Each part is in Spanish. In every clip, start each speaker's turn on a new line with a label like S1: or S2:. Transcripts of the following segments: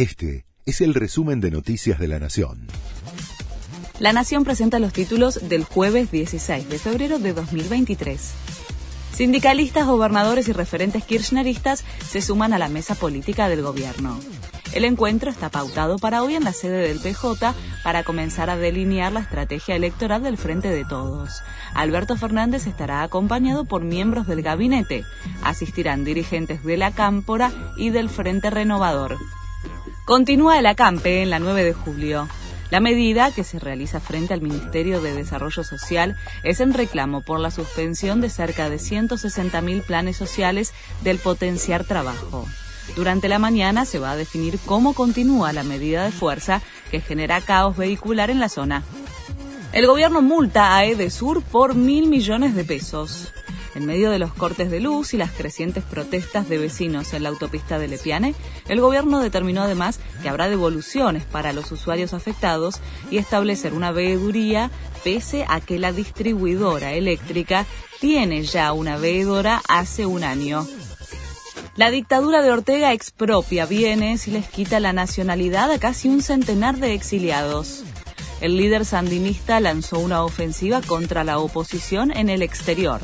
S1: Este es el resumen de Noticias de la Nación.
S2: La Nación presenta los títulos del jueves 16 de febrero de 2023. Sindicalistas, gobernadores y referentes kirchneristas se suman a la mesa política del gobierno. El encuentro está pautado para hoy en la sede del PJ para comenzar a delinear la estrategia electoral del Frente de Todos. Alberto Fernández estará acompañado por miembros del gabinete. Asistirán dirigentes de la Cámpora y del Frente Renovador. Continúa el acampe en la 9 de julio. La medida, que se realiza frente al Ministerio de Desarrollo Social, es en reclamo por la suspensión de cerca de 160.000 planes sociales del potenciar trabajo. Durante la mañana se va a definir cómo continúa la medida de fuerza que genera caos vehicular en la zona. El gobierno multa a Edesur por mil millones de pesos. En medio de los cortes de luz y las crecientes protestas de vecinos en la autopista de Lepiane, el gobierno determinó además que habrá devoluciones para los usuarios afectados y establecer una veeduría pese a que la distribuidora eléctrica tiene ya una veedora hace un año. La dictadura de Ortega expropia bienes y les quita la nacionalidad a casi un centenar de exiliados. El líder sandinista lanzó una ofensiva contra la oposición en el exterior.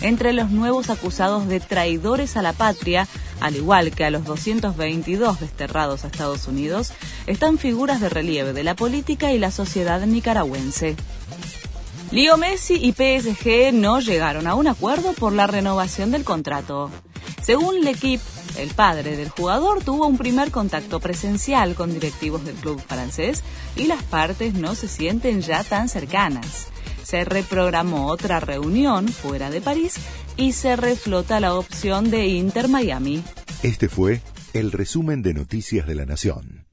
S2: Entre los nuevos acusados de traidores a la patria, al igual que a los 222 desterrados a Estados Unidos, están figuras de relieve de la política y la sociedad nicaragüense. Leo Messi y PSG no llegaron a un acuerdo por la renovación del contrato. Según L'Equipe, el padre del jugador tuvo un primer contacto presencial con directivos del club francés y las partes no se sienten ya tan cercanas. Se reprogramó otra reunión fuera de París y se reflota la opción de Inter Miami.
S1: Este fue el resumen de Noticias de la Nación.